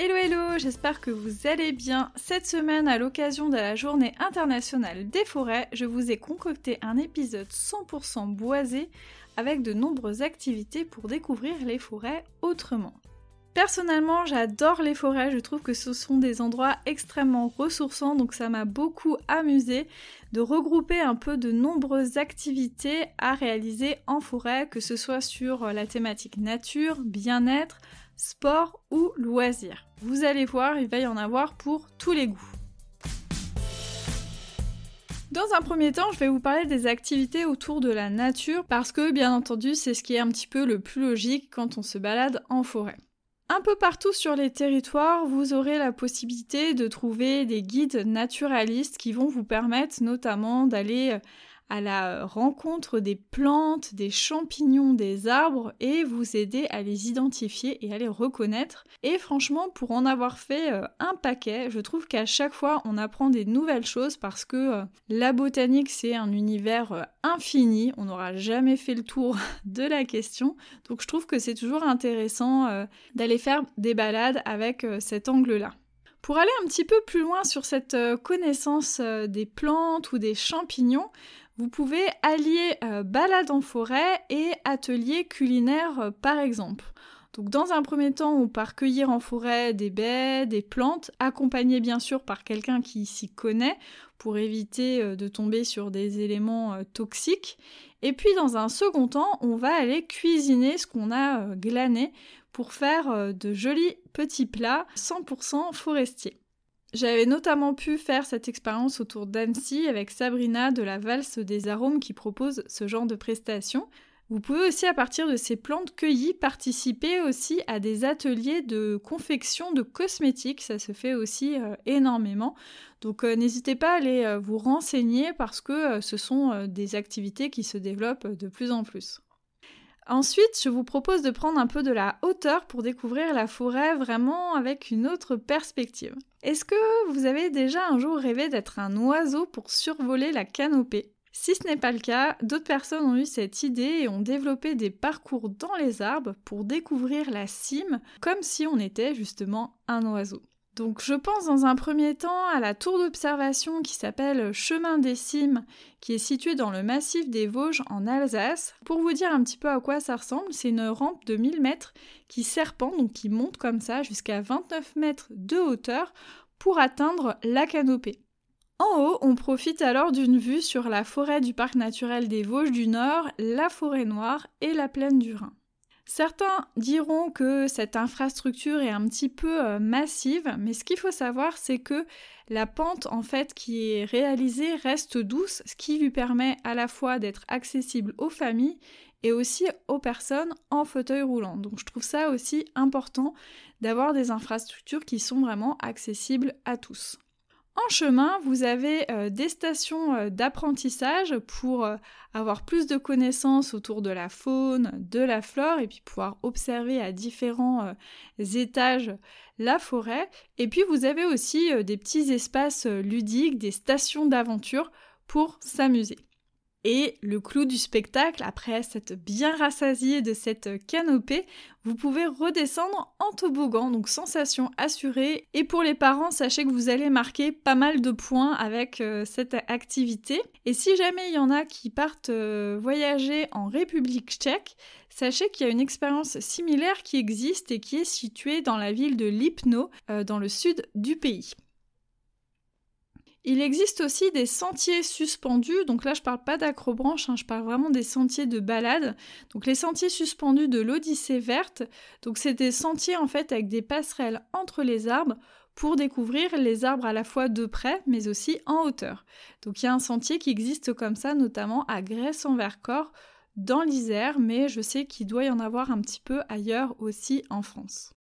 Hello hello, j'espère que vous allez bien. Cette semaine, à l'occasion de la journée internationale des forêts, je vous ai concocté un épisode 100% boisé avec de nombreuses activités pour découvrir les forêts autrement. Personnellement, j'adore les forêts, je trouve que ce sont des endroits extrêmement ressourçants, donc ça m'a beaucoup amusé de regrouper un peu de nombreuses activités à réaliser en forêt, que ce soit sur la thématique nature, bien-être, sport ou loisirs. Vous allez voir, il va y en avoir pour tous les goûts. Dans un premier temps, je vais vous parler des activités autour de la nature parce que bien entendu, c'est ce qui est un petit peu le plus logique quand on se balade en forêt. Un peu partout sur les territoires, vous aurez la possibilité de trouver des guides naturalistes qui vont vous permettre notamment d'aller euh, à la rencontre des plantes, des champignons, des arbres et vous aider à les identifier et à les reconnaître. Et franchement, pour en avoir fait euh, un paquet, je trouve qu'à chaque fois on apprend des nouvelles choses parce que euh, la botanique c'est un univers euh, infini, on n'aura jamais fait le tour de la question. Donc je trouve que c'est toujours intéressant d'aller faire des balades avec cet angle-là. Pour aller un petit peu plus loin sur cette connaissance des plantes ou des champignons, vous pouvez allier euh, balade en forêt et atelier culinaire euh, par exemple. Donc dans un premier temps, on part cueillir en forêt des baies, des plantes, accompagné bien sûr par quelqu'un qui s'y connaît pour éviter euh, de tomber sur des éléments toxiques. Et puis dans un second temps, on va aller cuisiner ce qu'on a glané pour faire de jolis petits plats 100% forestiers. J'avais notamment pu faire cette expérience autour d'Annecy avec Sabrina de la Valse des Arômes qui propose ce genre de prestations. Vous pouvez aussi à partir de ces plantes cueillies participer aussi à des ateliers de confection de cosmétiques, ça se fait aussi euh, énormément. Donc euh, n'hésitez pas à aller euh, vous renseigner parce que ce sont des activités qui se développent de plus en plus. Ensuite, je vous propose de prendre un peu de la hauteur pour découvrir la forêt vraiment avec une autre perspective. Est-ce que vous avez déjà un jour rêvé d'être un oiseau pour survoler la canopée? Si ce n'est pas le cas, d'autres personnes ont eu cette idée et ont développé des parcours dans les arbres pour découvrir la cime comme si on était justement un oiseau. Donc je pense dans un premier temps à la tour d'observation qui s'appelle Chemin des Cimes, qui est située dans le massif des Vosges en Alsace. Pour vous dire un petit peu à quoi ça ressemble, c'est une rampe de 1000 mètres qui serpente, donc qui monte comme ça jusqu'à 29 mètres de hauteur pour atteindre la canopée. En haut, on profite alors d'une vue sur la forêt du parc naturel des Vosges du Nord, la forêt noire et la plaine du Rhin. Certains diront que cette infrastructure est un petit peu euh, massive, mais ce qu'il faut savoir, c'est que la pente en fait qui est réalisée reste douce, ce qui lui permet à la fois d'être accessible aux familles et aussi aux personnes en fauteuil roulant. Donc je trouve ça aussi important d'avoir des infrastructures qui sont vraiment accessibles à tous. En chemin, vous avez euh, des stations euh, d'apprentissage pour euh, avoir plus de connaissances autour de la faune, de la flore, et puis pouvoir observer à différents étages la forêt. Et puis vous avez aussi des petits espaces ludiques, des stations d'aventure pour s'amuser. Et le clou du spectacle, après cette bien rassasiée de cette canopée, vous pouvez redescendre en toboggan, donc sensation assurée. Et pour les parents, sachez que vous allez marquer pas mal de points avec euh, cette activité. Et si jamais il y en a qui partent euh, voyager en République tchèque, sachez qu'il y a une expérience similaire qui existe et qui est située dans la ville de Lipno, euh, dans le sud du pays. Il existe aussi des sentiers suspendus, donc là je parle pas d'acrobranche, hein, je parle vraiment des sentiers de balade. Donc les sentiers suspendus de l'Odyssée verte, donc c'est des sentiers en fait avec des passerelles entre les arbres pour découvrir les arbres à la fois de près mais aussi en hauteur. Donc il y a un sentier qui existe comme ça notamment à Grèce-en-Vercors dans l'Isère, mais je sais qu'il doit y en avoir un petit peu ailleurs aussi en France.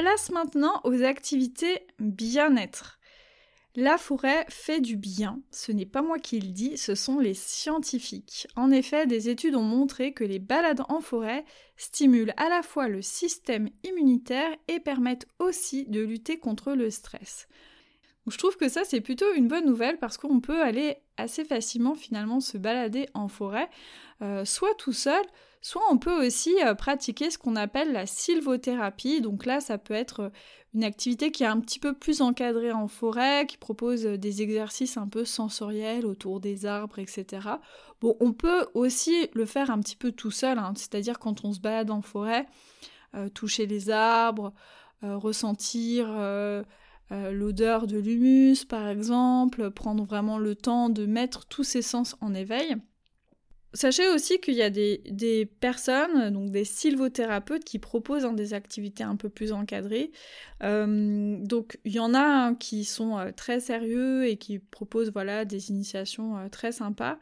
Place maintenant aux activités bien-être. La forêt fait du bien, ce n'est pas moi qui le dis, ce sont les scientifiques. En effet, des études ont montré que les balades en forêt stimulent à la fois le système immunitaire et permettent aussi de lutter contre le stress. Je trouve que ça c'est plutôt une bonne nouvelle parce qu'on peut aller assez facilement finalement se balader en forêt, euh, soit tout seul, soit on peut aussi euh, pratiquer ce qu'on appelle la sylvothérapie. Donc là, ça peut être euh, une activité qui est un petit peu plus encadrée en forêt, qui propose des exercices un peu sensoriels autour des arbres, etc. Bon, on peut aussi le faire un petit peu tout seul, hein. c'est-à-dire quand on se balade en forêt, toucher les arbres, ressentir l'odeur de l'humus par exemple, prendre vraiment le temps de mettre tous ses sens en éveil. Sachez aussi qu'il y a des, personnes, donc des sylvothérapeutes, qui proposent hein, des activités un peu plus encadrées. Euh, donc il y en a hein, qui sont euh, très sérieux et qui proposent voilà des initiations euh, très sympas.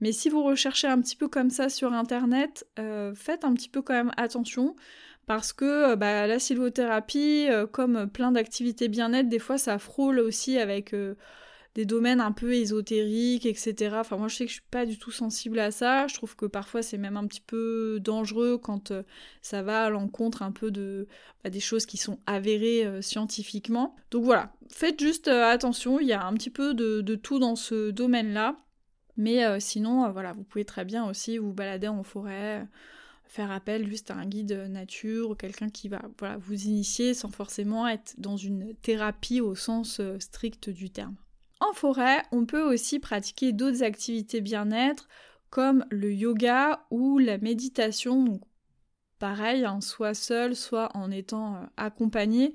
Mais si vous recherchez un petit peu comme ça sur internet, faites un petit peu quand même attention parce que bah, la sylvothérapie, comme plein d'activités bien-être, des fois ça frôle aussi avec des domaines un peu ésotériques, etc. Enfin, moi, je sais que je suis pas du tout sensible à ça. Je trouve que parfois, c'est même un petit peu dangereux quand euh, ça va à l'encontre un peu de bah, des choses qui sont avérées euh, scientifiquement. Donc voilà, faites juste euh, attention. Il y a un petit peu de, tout dans ce domaine-là. Mais sinon, voilà, vous pouvez très bien aussi vous balader en forêt faire appel juste à un guide nature ou quelqu'un qui va vous initier sans forcément être dans une thérapie au sens strict du terme. En forêt, on peut aussi pratiquer d'autres activités bien-être comme le yoga ou la méditation. Pareil, hein, soit seul, soit en étant euh, accompagné.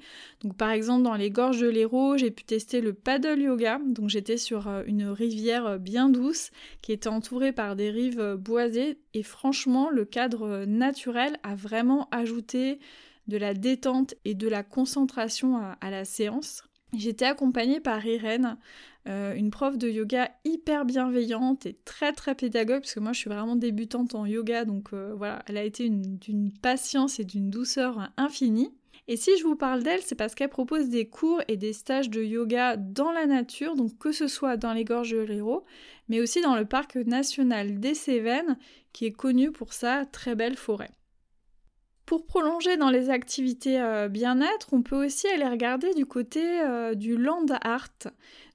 Par exemple dans les gorges de l'Hérault, j'ai pu tester le paddle yoga. Donc j'étais sur euh, une rivière euh, bien douce qui était entourée par des rives boisées et franchement le cadre naturel a vraiment ajouté de la détente et de la concentration à la séance. J'étais accompagnée par Irène, euh, une prof de yoga hyper bienveillante et très très pédagogue, parce que moi je suis vraiment débutante en yoga, donc euh, voilà, elle a été d'une patience et d'une douceur infinie. Et si je vous parle d'elle, c'est parce qu'elle propose des cours et des stages de yoga dans la nature, donc que ce soit dans les gorges de l'Hérault, mais aussi dans le parc national des Cévennes, qui est connu pour sa très belle forêt. Pour prolonger dans les activités euh, bien-être, on peut aussi aller regarder du côté euh, du land art.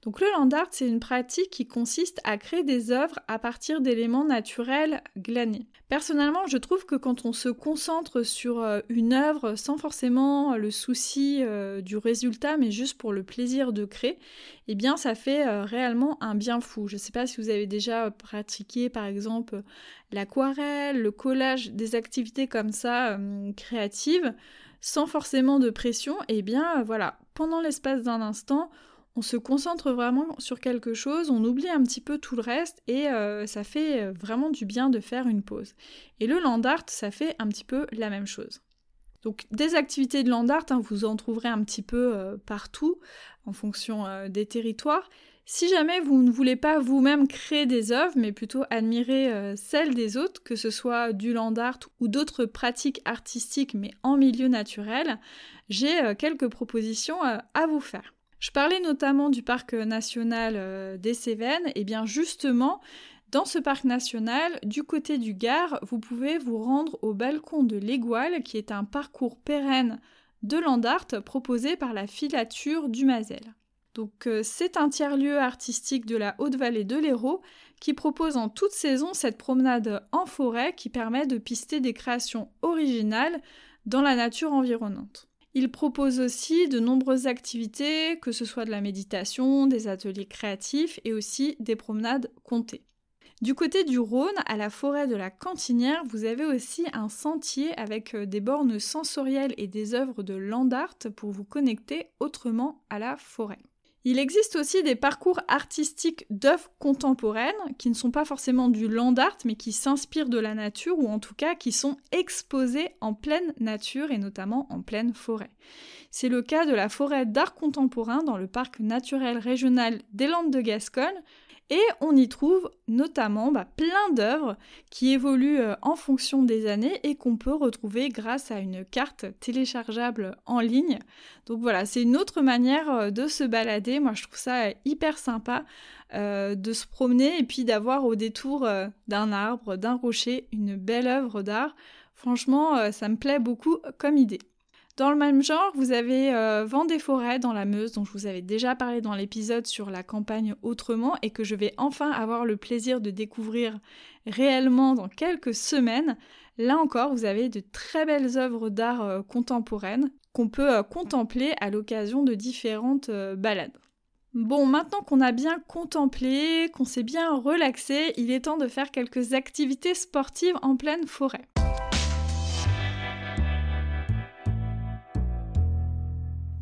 Donc le land art, c'est une pratique qui consiste à créer des œuvres à partir d'éléments naturels glanés. Personnellement, je trouve que quand on se concentre sur euh, une œuvre sans forcément le souci euh, du résultat, mais juste pour le plaisir de créer, eh bien ça fait euh, réellement un bien fou. Je ne sais pas si vous avez déjà pratiqué par exemple l'aquarelle, le collage, des activités comme ça créatives, sans forcément de pression, eh bien voilà, pendant l'espace d'un instant, on se concentre vraiment sur quelque chose, on oublie un petit peu tout le reste et euh, ça fait euh, vraiment du bien de faire une pause. Et le land art, ça fait un petit peu la même chose. Donc des activités de land art, hein, vous en trouverez un petit peu euh, partout en fonction des territoires. Si jamais vous ne voulez pas vous-même créer des œuvres, mais plutôt admirer celles des autres, que ce soit du land art ou d'autres pratiques artistiques mais en milieu naturel, j'ai quelques propositions à vous faire. Je parlais notamment du parc national euh, des Cévennes, et bien justement, dans ce parc national, du côté du Gard, vous pouvez vous rendre au balcon de l'Égoile, qui est un parcours pérenne de Landart proposé par la filature du Mazel. Donc euh, c'est un tiers-lieu artistique de la Haute-Vallée de l'Hérault qui propose en toute saison cette promenade en forêt qui permet de pister des créations originales dans la nature environnante. Il propose aussi de nombreuses activités, que ce soit de la méditation, des ateliers créatifs et aussi des promenades comptées. Du côté du Rhône, à la forêt de la Cantinière, vous avez aussi un sentier avec euh, des bornes sensorielles et des œuvres de land art pour vous connecter autrement à la forêt. Il existe aussi des parcours artistiques d'œuvres contemporaines qui ne sont pas forcément du land art mais qui s'inspirent de la nature ou en tout cas qui sont exposés en pleine nature et notamment en pleine forêt. C'est le cas de la forêt d'art contemporain dans le parc naturel régional des Landes de Gascogne et on y trouve notamment bah, plein d'œuvres qui évoluent euh, en fonction des années et qu'on peut retrouver grâce à une carte téléchargeable en ligne. Donc voilà, c'est une autre manière euh, de se balader. Moi, je trouve ça hyper sympa euh, de se promener et puis d'avoir au détour d'un arbre, d'un rocher, une belle œuvre d'art. Franchement, ça me plaît beaucoup comme idée. Dans le même genre, vous avez euh, Vent des forêts dans la Meuse, dont je vous avais déjà parlé dans l'épisode sur la campagne Autrement, et que je vais enfin avoir le plaisir de découvrir réellement dans quelques semaines. Là encore, vous avez de très belles œuvres d'art euh, contemporaines qu'on peut euh, contempler à l'occasion de différentes balades. Bon, maintenant qu'on a bien contemplé, qu'on s'est bien relaxé, il est temps de faire quelques activités sportives en pleine forêt.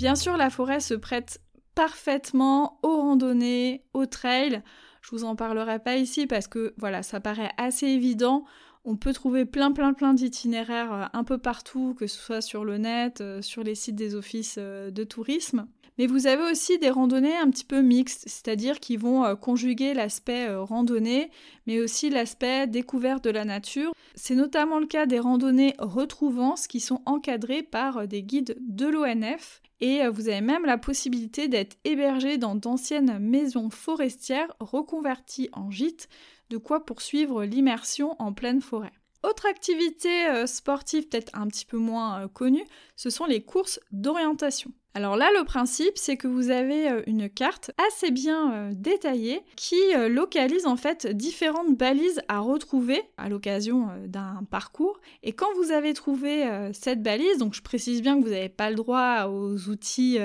Bien sûr, la forêt se prête parfaitement aux randonnées, aux trails. Je vous en parlerai pas ici parce que voilà, ça paraît assez évident. On peut trouver plein plein plein d'itinéraires euh, un peu partout, que ce soit sur le net, euh, sur les sites des offices euh, de tourisme. Mais vous avez aussi des randonnées un petit peu mixtes, c'est-à-dire qui vont conjuguer l'aspect randonnée, mais aussi l'aspect découverte de la nature. C'est notamment le cas des randonnées retrouvances qui sont encadrées par des guides de l'ONF et euh, vous avez même la possibilité d'être hébergé dans d'anciennes maisons forestières reconverties en gîtes, de quoi poursuivre l'immersion en pleine forêt. Autre activité euh, sportive peut-être un petit peu moins euh, connue, ce sont les courses d'orientation. Alors là, le principe, c'est que vous avez euh, une carte assez bien détaillée qui localise en fait différentes balises à retrouver à l'occasion d'un parcours. Et quand vous avez trouvé cette balise, donc je précise bien que vous n'avez pas le droit aux outils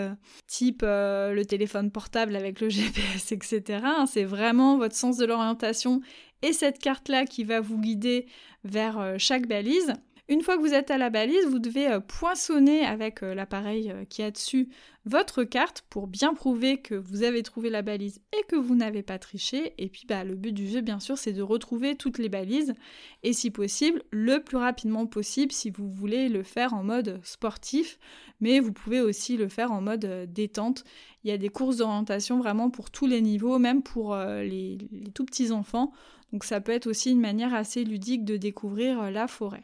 type le téléphone portable avec le GPS, etc. Hein, c'est vraiment votre sens de l'orientation et cette carte-là qui va vous guider vers chaque balise. Une fois que vous êtes à la balise, vous devez euh, poinçonner avec euh, l'appareil euh, qui a dessus votre carte pour bien prouver que vous avez trouvé la balise et que vous n'avez pas triché. Et puis bah, le but du jeu, bien sûr, c'est de retrouver toutes les balises et si possible, le plus rapidement possible si vous voulez le faire en mode sportif, mais vous pouvez aussi le faire en mode détente. Il y a des courses d'orientation vraiment pour tous les niveaux, même pour les tout petits enfants. Donc ça peut être aussi une manière assez ludique de découvrir la forêt.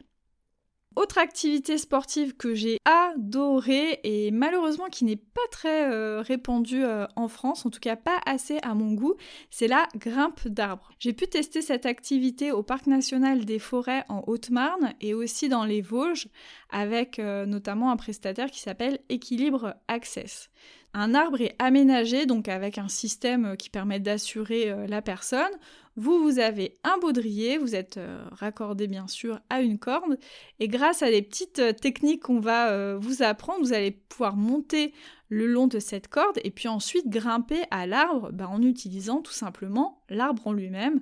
Autre activité sportive que j'ai adorée et malheureusement qui n'est pas très euh, répandue euh, en France, en tout cas pas assez à mon goût, c'est la grimpe d'arbres. J'ai pu tester cette activité au Parc national des forêts en Haute-Marne et aussi dans les Vosges avec euh, notamment un prestataire qui s'appelle Équilibre Access. Un arbre est aménagé donc avec un système qui permet d'assurer la personne. Vous, vous avez un baudrier, vous êtes euh, raccordé bien sûr à une corde, et grâce à des petites euh, techniques qu'on va euh, vous apprendre, vous allez pouvoir monter le long de cette corde et puis ensuite grimper à l'arbre bah, en utilisant tout simplement l'arbre en lui-même,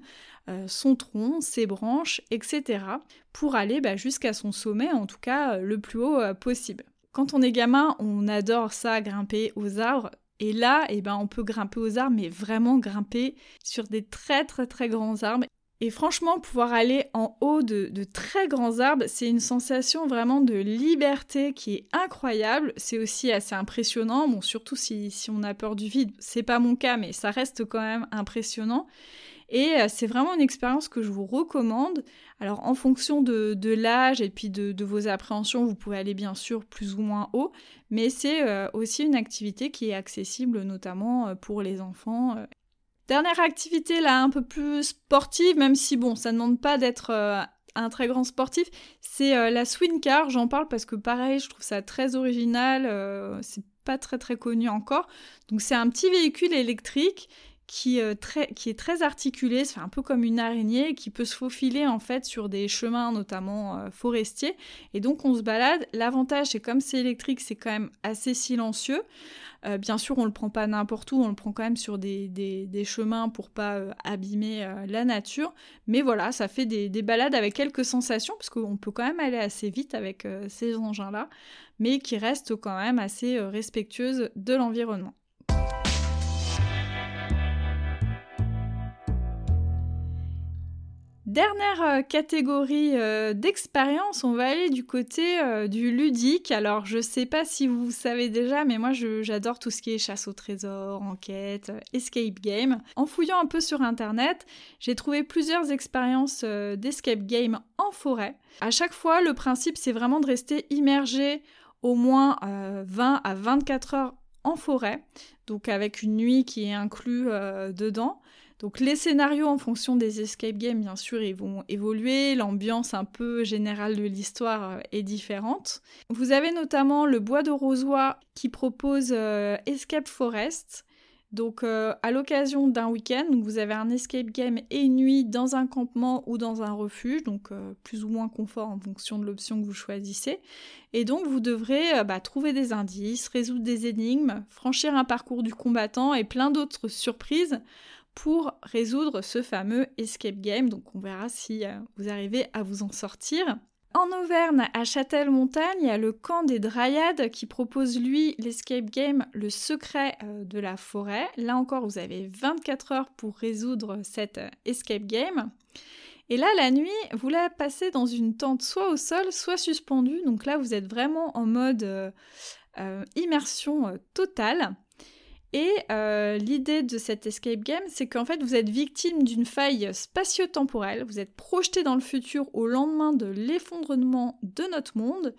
son tronc, ses branches, etc. pour aller bah, jusqu'à son sommet, en tout cas le plus haut possible. Quand on est gamin, on adore ça, grimper aux arbres. Et là, eh ben, on peut grimper aux arbres, mais vraiment grimper sur des très très très grands arbres. Et franchement, pouvoir aller en haut de, très grands arbres, c'est une sensation vraiment de liberté qui est incroyable. C'est aussi assez impressionnant, bon, surtout si, si on a peur du vide. C'est pas mon cas, mais ça reste quand même impressionnant. Et euh, c'est vraiment une expérience que je vous recommande. Alors en fonction de, l'âge et puis de, vos appréhensions, vous pouvez aller bien sûr plus ou moins haut, mais c'est euh, aussi une activité qui est accessible notamment euh, pour les enfants. Dernière activité là un peu plus sportive, même si bon, ça ne demande pas d'être un très grand sportif, c'est la swing car. J'en parle parce que pareil, je trouve ça très original. c'est pas très très connu encore. Donc c'est un petit véhicule électrique qui, euh, qui est très articulé, c'est un peu comme une araignée, qui peut se faufiler en fait sur des chemins notamment euh, forestiers. Et donc on se balade. L'avantage c'est comme c'est électrique, c'est quand même assez silencieux. Euh, bien sûr, on le prend pas n'importe où, on le prend quand même sur des, des, chemins pour pas abîmer la nature. Mais voilà, ça fait des, des, balades avec quelques sensations, parce qu'on peut quand même aller assez vite avec ces engins-là, mais qui restent quand même assez respectueuses de l'environnement. Dernière euh, catégorie euh, d'expérience, on va aller du côté euh, du ludique. Alors je sais pas si vous savez déjà, mais moi j'adore tout ce qui est chasse au trésor, enquête, escape game. En fouillant un peu sur internet, j'ai trouvé plusieurs expériences d'escape game en forêt. À chaque fois, le principe c'est vraiment de rester immergé au moins 20 à 24 heures en forêt, donc avec une nuit qui est inclue dedans. Donc les scénarios en fonction des escape games, bien sûr, ils vont évoluer, l'ambiance un peu générale de l'histoire euh, est différente. Vous avez notamment le Bois de Rosois qui propose euh, Escape Forest. Donc euh, à l'occasion d'un week-end, vous avez un escape game et une nuit dans un campement ou dans un refuge, donc plus ou moins confort en fonction de l'option que vous choisissez. Et donc vous devrez bah, trouver des indices, résoudre des énigmes, franchir un parcours du combattant et plein d'autres surprises pour résoudre ce fameux escape game. Donc on verra si euh, vous arrivez à vous en sortir. En Auvergne, à Châtel-Montagne, il y a le camp des Dryades qui propose lui l'escape game Le secret euh, de la forêt. Là encore, vous avez 24 heures pour résoudre cet euh, escape game. Et là, la nuit, vous la passez dans une tente soit au sol, soit suspendue. Donc là, vous êtes vraiment en mode immersion totale. Et euh, l'idée de cet escape game, c'est qu'en fait, vous êtes victime d'une faille spatio-temporelle, vous êtes projeté dans le futur au lendemain de l'effondrement de notre monde,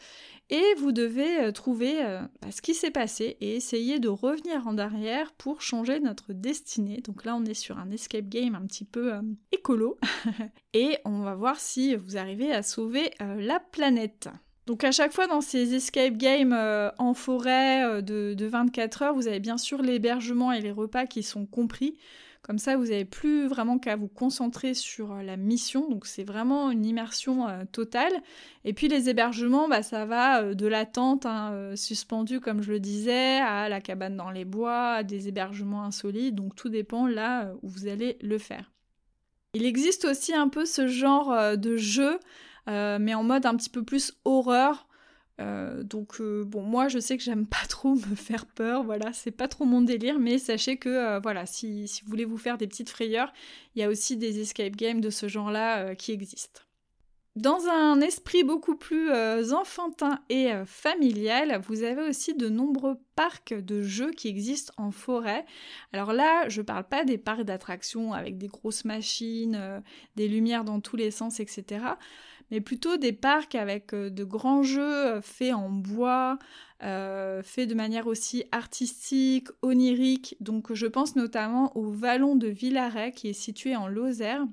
et vous devez euh, trouver euh, bah, ce qui s'est passé et essayer de revenir en arrière pour changer notre destinée. Donc là, on est sur un escape game un petit peu écolo, et on va voir si vous arrivez à sauver la planète. Donc à chaque fois dans ces escape games euh, en forêt euh, de, 24 heures, vous avez bien sûr l'hébergement et les repas qui sont compris. Comme ça, vous n'avez plus vraiment qu'à vous concentrer sur euh, la mission. Donc c'est vraiment une immersion totale. Et puis les hébergements, bah, ça va de la tente hein, suspendue, comme je le disais, à la cabane dans les bois, à des hébergements insolites. Donc tout dépend là où vous allez le faire. Il existe aussi un peu ce genre de jeu mais en mode un petit peu plus horreur. Euh, donc euh, bon, moi je sais que j'aime pas trop me faire peur, voilà, c'est pas trop mon délire, mais sachez que voilà, si, si, vous voulez vous faire des petites frayeurs, il y a aussi des escape games de ce genre-là qui existent. Dans un esprit beaucoup plus enfantin et familial, vous avez aussi de nombreux parcs de jeux qui existent en forêt. Alors là, je parle pas des parcs d'attractions avec des grosses machines, des lumières dans tous les sens, etc mais plutôt des parcs avec euh, de grands jeux euh, faits en bois, euh, faits de manière aussi artistique, onirique. Donc je pense notamment au Vallon de Villaret qui est situé en Lozère.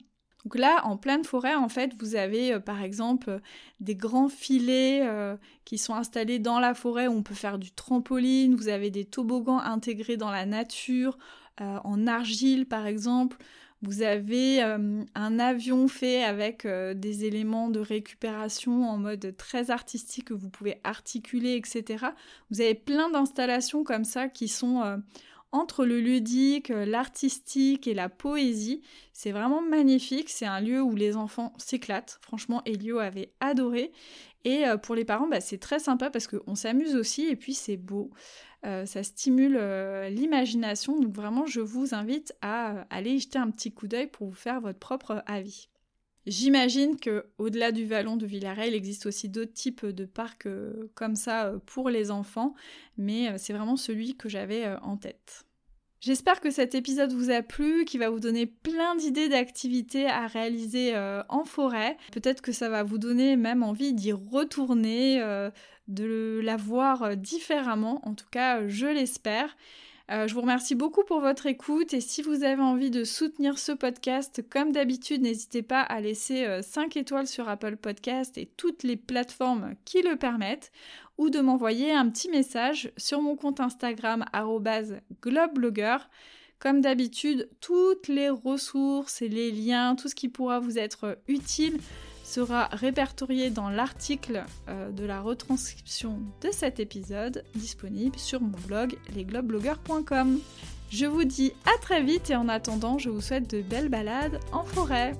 Donc là, en pleine forêt, en fait, vous avez par exemple des grands filets qui sont installés dans la forêt où on peut faire du trampoline, vous avez des toboggans intégrés dans la nature, en argile par exemple. Vous avez euh, un avion fait avec euh, des éléments de récupération en mode très artistique que vous pouvez articuler, etc. Vous avez plein d'installations comme ça qui sont euh, entre le ludique, l'artistique et la poésie. C'est vraiment magnifique. C'est un lieu où les enfants s'éclatent. Franchement, Elio avait adoré. Et pour les parents, bah, c'est très sympa parce qu'on s'amuse aussi et puis c'est beau. Euh, ça stimule euh, l'imagination. Donc vraiment, je vous invite à euh, aller jeter un petit coup d'œil pour vous faire votre propre avis. J'imagine que au-delà du vallon de Villaret, il existe aussi d'autres types de parcs comme ça pour les enfants, mais c'est vraiment celui que j'avais en tête. J'espère que cet épisode vous a plu, qu'il va vous donner plein d'idées d'activités à réaliser en forêt. Peut-être que ça va vous donner même envie d'y retourner, de la voir euh, différemment. En tout cas, je l'espère. Euh, je vous remercie beaucoup pour votre écoute et si vous avez envie de soutenir ce podcast, comme d'habitude, n'hésitez pas à laisser 5 euh, étoiles sur Apple Podcast et toutes les plateformes qui le permettent ou de m'envoyer un petit message sur mon compte Instagram globeblogger. Comme d'habitude, toutes les ressources et les liens, tout ce qui pourra vous être utile sera répertorié dans l'article euh, de la retranscription de cet épisode disponible sur mon blog lesglobeblogueurs.com. Je vous dis à très vite et en attendant, je vous souhaite de belles balades en forêt.